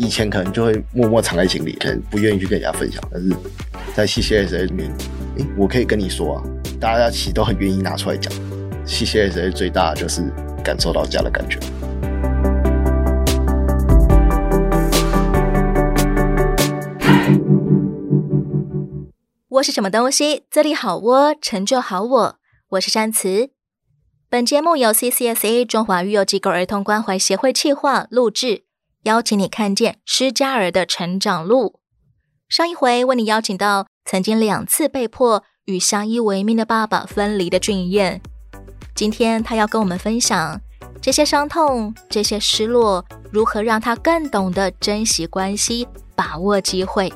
以前可能就会默默藏在心里，可能不愿意去跟人家分享。但是在 CCSA 里面，诶，我可以跟你说啊，大家其实都很愿意拿出来讲。CCSA 最大的就是感受到家的感觉。窝是什么东西？这里好窝，成就好我。我是山慈。本节目由 CCSA 中华育幼机构儿童关怀协会企划录制。邀请你看见施嘉尔的成长路。上一回为你邀请到曾经两次被迫与相依为命的爸爸分离的俊彦，今天他要跟我们分享这些伤痛、这些失落，如何让他更懂得珍惜关系、把握机会。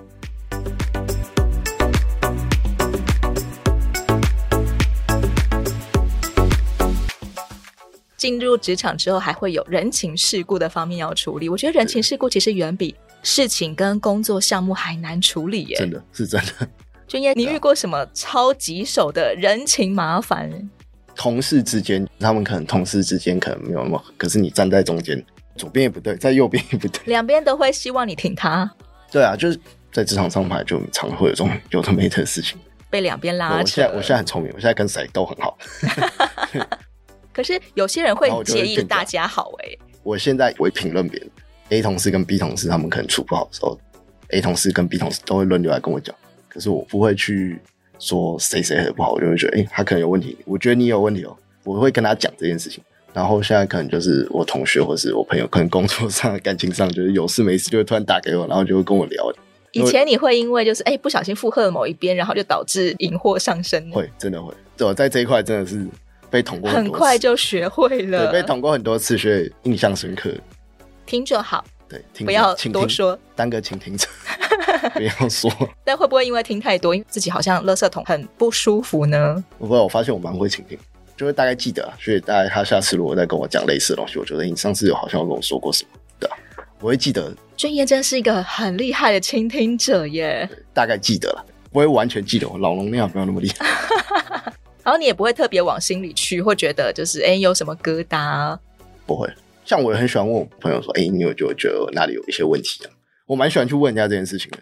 进入职场之后，还会有人情世故的方面要处理。我觉得人情世故其实远比事情跟工作项目还难处理耶。真的是真的。君燕，你遇过什么超棘手的人情麻烦？同事之间，他们可能同事之间可能没有那么，可是你站在中间，左边也不对，在右边也不对，两边都会希望你挺他。对啊，就是在职场上牌就常会有这种有的没的事情，被两边拉扯。我现在我现在很聪明，我现在跟谁都很好。可是有些人会介意大家好哎、欸。我现在会评论别人，A 同事跟 B 同事他们可能处不好的时候，A 同事跟 B 同事都会轮流来跟我讲。可是我不会去说谁谁的不好，我就会觉得，哎、欸，他可能有问题，我觉得你有问题哦，我会跟他讲这件事情。然后现在可能就是我同学或是我朋友，可能工作上、感情上，就是有事没事就会突然打给我，然后就会跟我聊。以前你会因为就是哎、欸、不小心附和了某一边，然后就导致引祸上身？会，真的会。我在这一块真的是。被捅过很，很快就学会了。对，被捅过很多次，所以印象深刻。听就好，对，听不要多说，当个倾听者，不要说。但会不会因为听太多，因为自己好像垃圾桶很不舒服呢？不会，我发现我蛮会倾听，就会大概记得，所以大概他下次如果再跟我讲类似的东西，我觉得你上次有好像有跟我说过什么，对啊，我会记得。俊彦真是一个很厉害的倾听者耶，大概记得了，不会完全记得，我脑容量没有那么厉害。然后你也不会特别往心里去，会觉得就是哎，有什么疙瘩？不会。像我也很喜欢问我朋友说，哎，你有就觉得哪里有一些问题啊？我蛮喜欢去问人家这件事情的。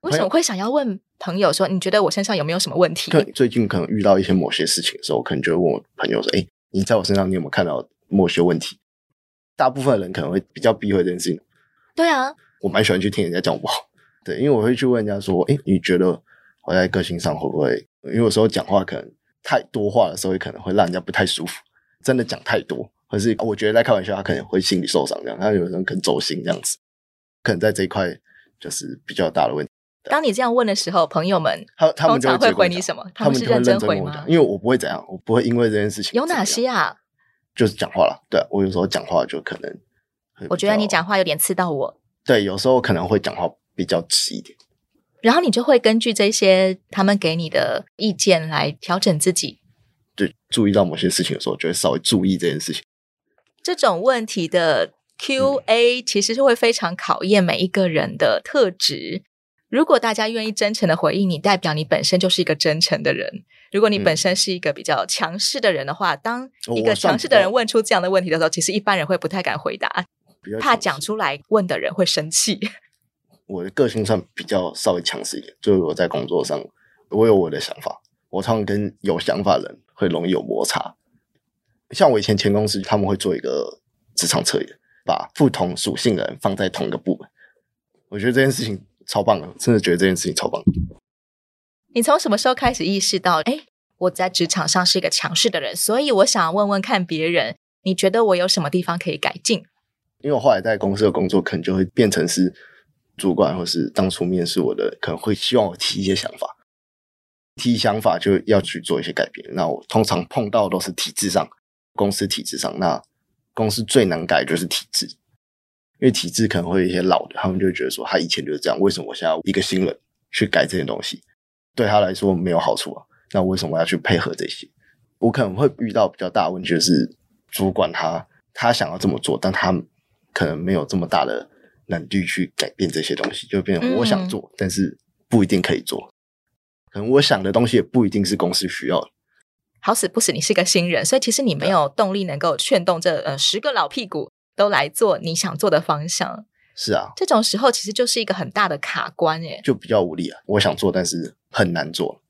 为什么会想要问朋友说，你觉得我身上有没有什么问题？对，最近可能遇到一些某些事情的时候，我可能就会问我朋友说，哎，你在我身上你有没有看到某些问题？大部分人可能会比较避讳这件事情。对啊，我蛮喜欢去听人家讲我不好。对，因为我会去问人家说，哎，你觉得我在个性上会不会？因为有时候讲话可能。太多话的时候，也可能会让人家不太舒服。真的讲太多，或是我觉得在开玩笑，他可能会心理受伤这样。他有人可能走心这样子，可能在这一块就是比较大的问题。当你这样问的时候，朋友们他他们就会，会回你什么？他们是认真回吗？因为我不会怎样，我不会因为这件事情。有哪些啊？就是讲话了。对，我有时候讲话就可能，我觉得你讲话有点刺到我。对，有时候可能会讲话比较直一点。然后你就会根据这些他们给你的意见来调整自己，对，注意到某些事情的时候，就会稍微注意这件事情。这种问题的 Q&A 其实是会非常考验每一个人的特质。如果大家愿意真诚的回应你，代表你本身就是一个真诚的人。如果你本身是一个比较强势的人的话，当一个强势的人问出这样的问题的时候，其实一般人会不太敢回答，怕讲出来问的人会生气。我的个性上比较稍微强势一点，就是我在工作上，我有我的想法，我常常跟有想法的人会容易有摩擦。像我以前前公司，他们会做一个职场测验，把不同属性的人放在同一个部门。我觉得这件事情超棒的，真的觉得这件事情超棒。你从什么时候开始意识到，哎，我在职场上是一个强势的人，所以我想问问看别人，你觉得我有什么地方可以改进？因为我后来在公司的工作，可能就会变成是。主管或是当初面试我的，可能会希望我提一些想法，提想法就要去做一些改变。那我通常碰到都是体制上，公司体制上，那公司最难改就是体制，因为体制可能会有一些老的，他们就觉得说他以前就是这样，为什么我现在一个新人去改这些东西，对他来说没有好处啊？那为什么要去配合这些？我可能会遇到比较大的问题，就是主管他他想要这么做，但他可能没有这么大的。能力去改变这些东西，就变成我想做，嗯、但是不一定可以做。可能我想的东西也不一定是公司需要的。好死不死，你是个新人，所以其实你没有动力能够劝动这呃十个老屁股都来做你想做的方向。是啊，这种时候其实就是一个很大的卡关诶，就比较无力啊。我想做，但是很难做。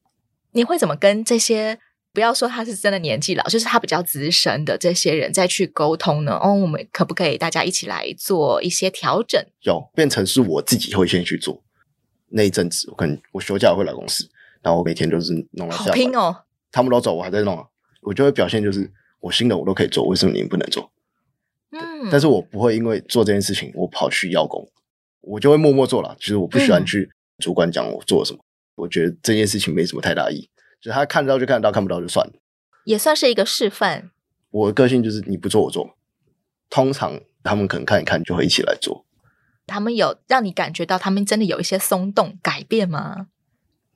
你会怎么跟这些不要说他是真的年纪老，就是他比较资深的这些人再去沟通呢？哦，我们可不可以大家一起来做一些调整？有变成是我自己会先去做。那一阵子，我可能我休假会来公司，然后我每天就是弄到下班。好拼哦！他们都走，我还在弄啊，我就会表现就是我新的我都可以做，为什么你们不能做？嗯，但是我不会因为做这件事情我跑去邀功，我就会默默做了。其实我不喜欢去主管讲我做了什么，嗯、我觉得这件事情没什么太大意义，就他看得到就看得到，看不到就算了。也算是一个示范。我的个性就是你不做我做，通常他们可能看一看就会一起来做。他们有让你感觉到他们真的有一些松动改变吗？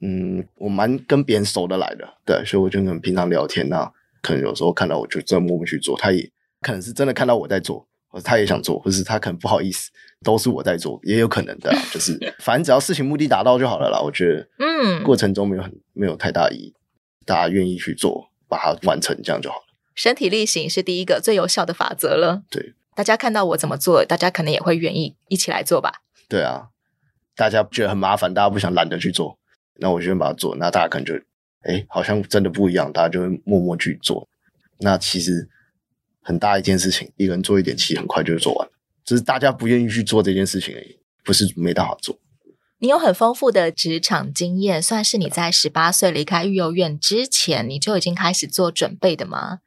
嗯，我蛮跟别人熟得来的，对，所以我就跟平常聊天啊，可能有时候看到我就真的默默去做，他也可能是真的看到我在做，或者他也想做，或是他可能不好意思，都是我在做，也有可能的，就是 反正只要事情目的达到就好了啦。我觉得，嗯，过程中没有很没有太大意义，大家愿意去做，把它完成，这样就好了。身体力行是第一个最有效的法则了。对。大家看到我怎么做，大家可能也会愿意一起来做吧。对啊，大家觉得很麻烦，大家不想懒得去做，那我先把它做，那大家可能就，哎，好像真的不一样，大家就会默默去做。那其实很大一件事情，一个人做一点，其实很快就会做完，只是大家不愿意去做这件事情而已，不是没办法做。你有很丰富的职场经验，算是你在十八岁离开育幼院之前，你就已经开始做准备的吗？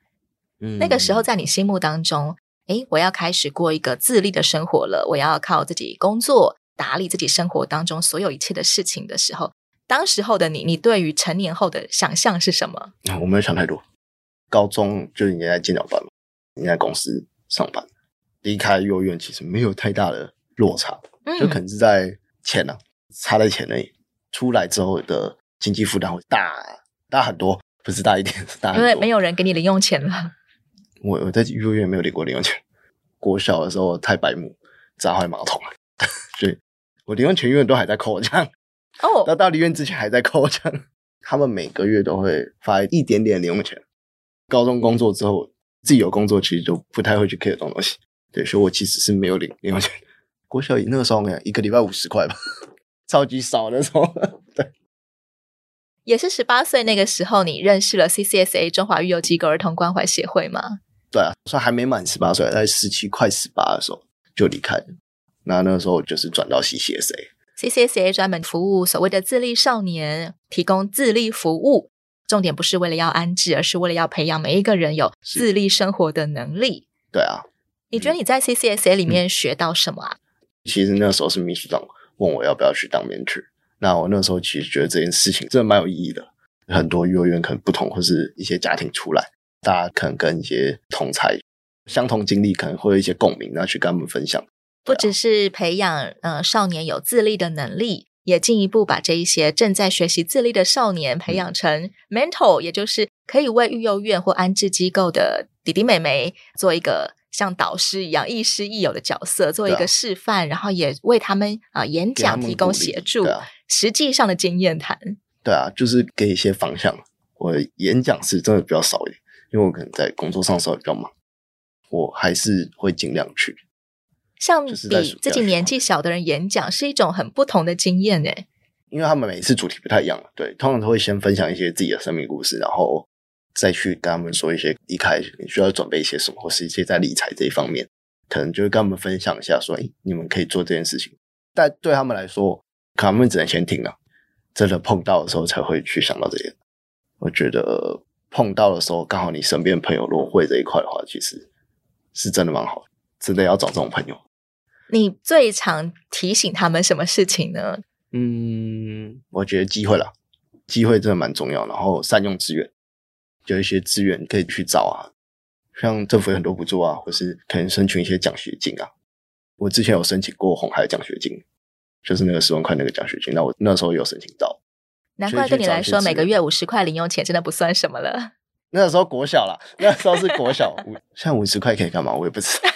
嗯，那个时候在你心目当中。诶，我要开始过一个自立的生活了。我要靠自己工作，打理自己生活当中所有一切的事情的时候，当时候的你，你对于成年后的想象是什么？我没有想太多。高中就已经在尖角班嘛，应该在公司上班。离开幼儿园其实没有太大的落差，嗯、就可能是在钱呢、啊，差在钱而已。出来之后的经济负担会大大很多，不是大一点，是大很多。因为没有人给你零用钱了。我我在幼儿园没有领过零用钱，国小的时候太白目，砸坏马桶了，所以我零用钱永远都还在扣这样。哦，那到离院之前还在扣这样。他们每个月都会发一点点零用钱。高中工作之后，自己有工作，其实就不太会去 care 这种东西。对，所以我其实是没有领零用钱。国小那个时候，一个礼拜五十块吧，超级少的时候。对，也是十八岁那个时候，你认识了 CCSA 中华育幼机构儿童关怀协会吗？对啊，算还没满十八岁，在十七快十八的时候就离开了。那那个时候就是转到 CCSA，CCSA 专门服务所谓的自立少年，提供自立服务。重点不是为了要安置，而是为了要培养每一个人有自立生活的能力。对啊，你觉得你在 CCSA 里面学到什么啊？嗯，其实那时候是秘书长问我要不要去当 mentor，那我那时候其实觉得这件事情真的蛮有意义的。很多幼儿园可能不同，或是一些家庭出来。大家可能跟一些同才相同经历，可能会有一些共鸣，那去跟他们分享。不只是培养呃少年有自立的能力，也进一步把这一些正在学习自立的少年培养成 mentor，、嗯、也就是可以为育幼院或安置机构的弟弟妹妹做一个像导师一样亦师亦友的角色，做一个示范，啊、然后也为他们啊、呃、演讲提供协助，啊、实际上的经验谈。对啊，就是给一些方向。我演讲是真的比较少一点。因为我可能在工作上稍微比较忙，我还是会尽量去。像比自己年纪小的人演讲，是一种很不同的经验诶。因为他们每次主题不太一样，对，通常都会先分享一些自己的生命故事，然后再去跟他们说一些一开始你需要准备一些什么，或是一些在理财这一方面，可能就会跟他们分享一下，说，诶，你们可以做这件事情。但对他们来说，可能他们只能先听了，真的碰到的时候才会去想到这些。我觉得。碰到的时候，刚好你身边朋友如果会这一块的话，其实是真的蛮好的，真的要找这种朋友。你最常提醒他们什么事情呢？嗯，我觉得机会啦，机会真的蛮重要。然后善用资源，有一些资源可以去找啊，像政府有很多补助啊，或是可能申请一些奖学金啊。我之前有申请过红海奖学金，就是那个十万块那个奖学金，那我那时候有申请到。难怪对你来说，每个月五十块零用钱真的不算什么了。那个时候国小啦，那时候是国小，现在五十块可以干嘛？我也不知道。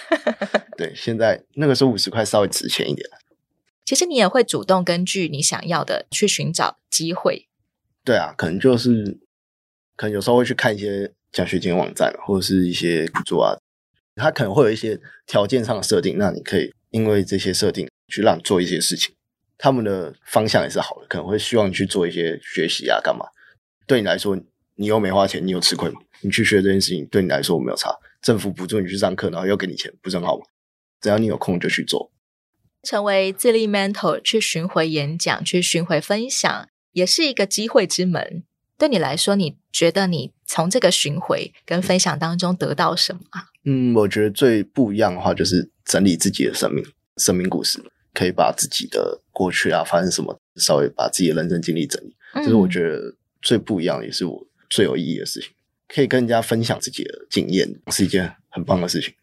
对，现在那个时候五十块稍微值钱一点。其实你也会主动根据你想要的去寻找机会。对啊，可能就是可能有时候会去看一些奖学金网站，或者是一些补助啊，它可能会有一些条件上的设定，那你可以因为这些设定去让你做一些事情。他们的方向也是好的，可能会希望你去做一些学习啊，干嘛？对你来说，你又没花钱，你有吃亏吗？你去学这件事情，对你来说我没有差。政府补助你去上课，然后又给你钱，不是很好吗？只要你有空就去做。成为自立 mentor，去巡回演讲，去巡回分享，也是一个机会之门。对你来说，你觉得你从这个巡回跟分享当中得到什么啊？嗯，我觉得最不一样的话，就是整理自己的生命、生命故事。可以把自己的过去啊，发生什么，稍微把自己的人生经历整理，这是我觉得最不一样，也是我最有意义的事情。可以跟人家分享自己的经验，是一件很棒的事情，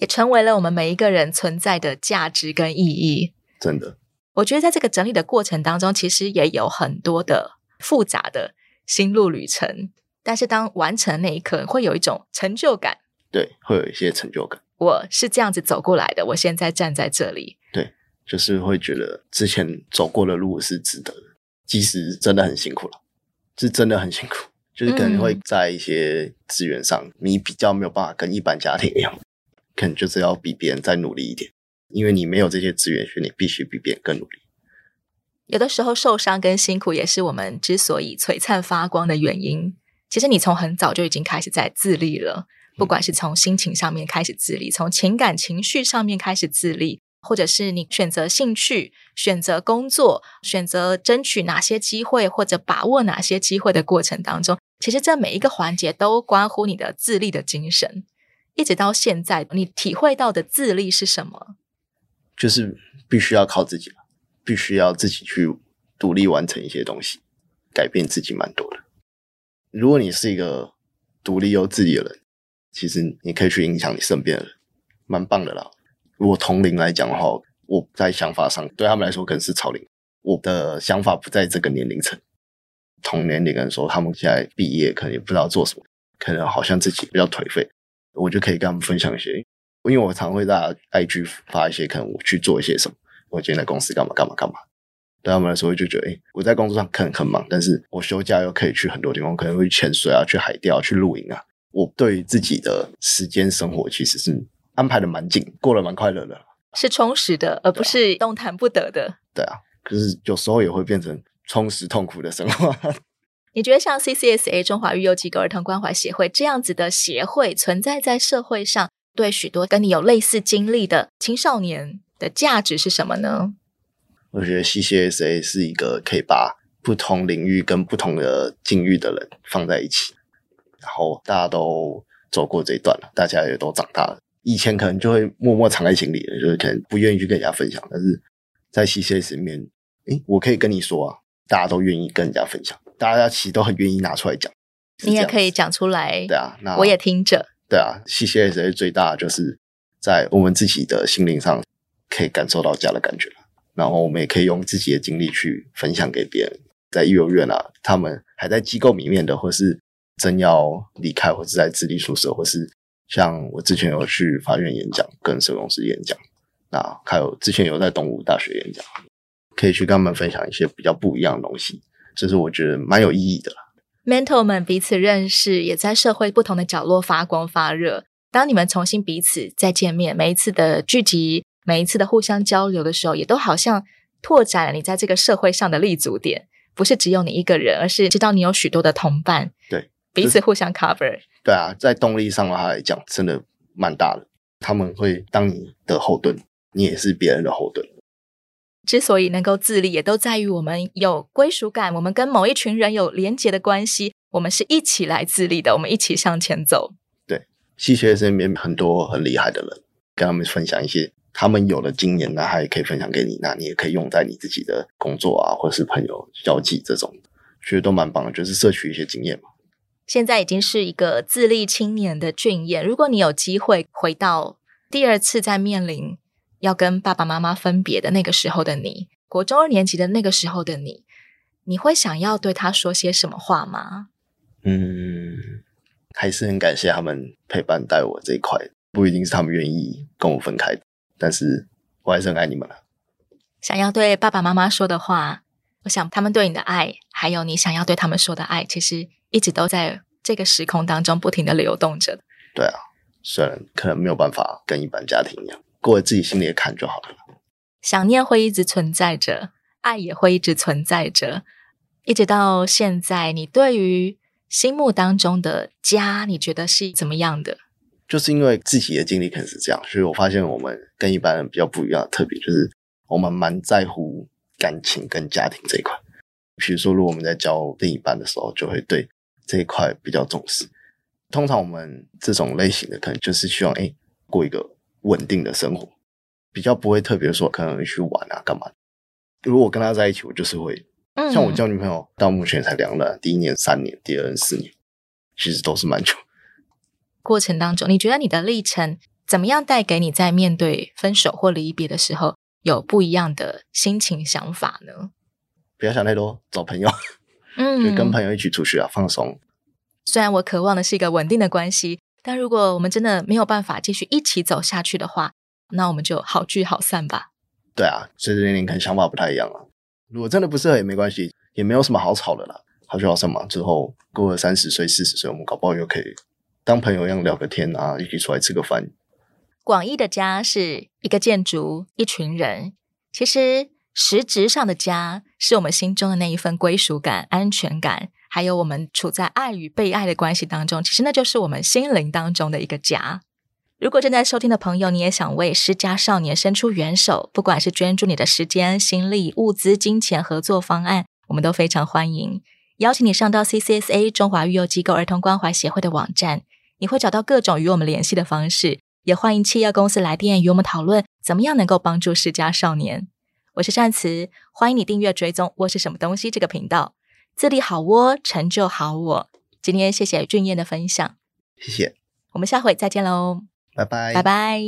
也成为了我们每一个人存在的价值跟意义。真的，我觉得在这个整理的过程当中，其实也有很多的复杂的心路旅程，但是当完成那一刻，会有一种成就感。对，会有一些成就感。我是这样子走过来的，我现在站在这里。对。就是会觉得之前走过的路是值得的，即使真的很辛苦了，是真的很辛苦。就是可能会在一些资源上，嗯、你比较没有办法跟一般家庭一样，可能就是要比别人再努力一点，因为你没有这些资源，所以你必须比别人更努力。有的时候受伤跟辛苦也是我们之所以璀璨发光的原因。其实你从很早就已经开始在自立了，不管是从心情上面开始自立，从情感情绪上面开始自立。或者是你选择兴趣、选择工作、选择争取哪些机会，或者把握哪些机会的过程当中，其实这每一个环节都关乎你的自立的精神。一直到现在，你体会到的自立是什么？就是必须要靠自己，必须要自己去独立完成一些东西，改变自己蛮多的。如果你是一个独立又自立的人，其实你可以去影响你身边的人，蛮棒的啦。如果同龄来讲的话，我在想法上对他们来说可能是超龄。我的想法不在这个年龄层。同年龄人说他们现在毕业，可能也不知道做什么，可能好像自己比较颓废，我就可以跟他们分享一些。因为我常会在 IG 发一些，可能我去做一些什么，我今天在公司干嘛干嘛干嘛。对他们来说，就觉得，诶，我在工作上可能很忙，但是我休假又可以去很多地方，可能会潜水啊，去海钓，去露营啊。我对自己的时间生活其实是。安排的蛮紧，过得蛮快乐的，是充实的，而不是动弹不得的。对啊，可是有时候也会变成充实痛苦的生活。你觉得像 CCSA 中华育幼机构儿童关怀协会这样子的协会存在在社会上，对许多跟你有类似经历的青少年的价值是什么呢？我觉得 CCSA 是一个可以把不同领域跟不同的境遇的人放在一起，然后大家都走过这一段了，大家也都长大了。以前可能就会默默藏在心里，就是可能不愿意去跟人家分享。但是在 CCS 里面，诶，我可以跟你说啊，大家都愿意跟人家分享，大家其实都很愿意拿出来讲。你也可以讲出来，对啊，那我也听着。对啊，CCS 最大的就是在我们自己的心灵上可以感受到家的感觉，然后我们也可以用自己的经历去分享给别人。在幼儿园啊，他们还在机构里面的，或是真要离开，或是在自立宿舍，或是。像我之前有去法院演讲，跟社工师演讲，那还有之前有在东吴大学演讲，可以去跟他们分享一些比较不一样的东西，这是我觉得蛮有意义的。Mentor 们彼此认识，也在社会不同的角落发光发热。当你们重新彼此再见面，每一次的聚集，每一次的互相交流的时候，也都好像拓展了你在这个社会上的立足点，不是只有你一个人，而是知道你有许多的同伴，对，彼此互相 cover。对啊，在动力上的话来讲，真的蛮大的。他们会当你的后盾，你也是别人的后盾。之所以能够自立，也都在于我们有归属感，我们跟某一群人有连结的关系，我们是一起来自立的，我们一起向前走。对，系学生里面很多很厉害的人，跟他们分享一些他们有的经验，那他也可以分享给你，那你也可以用在你自己的工作啊，或是朋友交际这种，觉得都蛮棒的，就是摄取一些经验嘛。现在已经是一个自立青年的俊彦。如果你有机会回到第二次再面临要跟爸爸妈妈分别的那个时候的你，国中二年级的那个时候的你，你会想要对他说些什么话吗？嗯，还是很感谢他们陪伴带我这一块，不一定是他们愿意跟我分开，但是我还是很爱你们了。想要对爸爸妈妈说的话，我想他们对你的爱，还有你想要对他们说的爱，其实。一直都在这个时空当中不停的流动着。对啊，虽然可能没有办法跟一般家庭一样过了自己心里的坎就好了。想念会一直存在着，爱也会一直存在着，一直到现在。你对于心目当中的家，你觉得是怎么样的？就是因为自己的经历可能是这样，所以我发现我们跟一般人比较不一样的特别，就是我们蛮在乎感情跟家庭这一块。比如说，如果我们在交另一半的时候，就会对这一块比较重视。通常我们这种类型的，可能就是希望哎过一个稳定的生活。比较不会特别说可能去玩啊干嘛。如果我跟他在一起，我就是会，像我交女朋友到目前才两任，第一年三年，第二年四年，其实都是蛮久。过程当中，你觉得你的历程怎么样带给你在面对分手或离别的时候有不一样的心情想法呢？不要想太多，找朋友，嗯，就跟朋友一起出去啊，放松。虽然我渴望的是一个稳定的关系，但如果我们真的没有办法继续一起走下去的话，那我们就好聚好散吧。对啊，随着年龄可能想法不太一样了。如果真的不适合也没关系，也没有什么好吵的啦。好聚好散嘛。之后过了三十岁、四十岁，我们搞不好又可以当朋友一样聊个天啊，一起出来吃个饭。广义的家是一个建筑、一群人。其实实质上的家是我们心中的那一份归属感、安全感，还有我们处在爱与被爱的关系当中。其实那就是我们心灵当中的一个家。如果正在收听的朋友，你也想为失家少年伸出援手，不管是捐助你的时间、心力、物资、金钱、合作方案，我们都非常欢迎。邀请你上到 CCSA 中华育幼机构儿童关怀协会的网站，你会找到各种与我们联系的方式。也欢迎企业公司来电与我们讨论，怎么样能够帮助失家少年。我是善慈，欢迎你订阅追踪“我是什么东西”这个频道，自立好窝成就好我。今天谢谢俊彦的分享。谢谢。我们下回再见喽。拜拜。拜拜。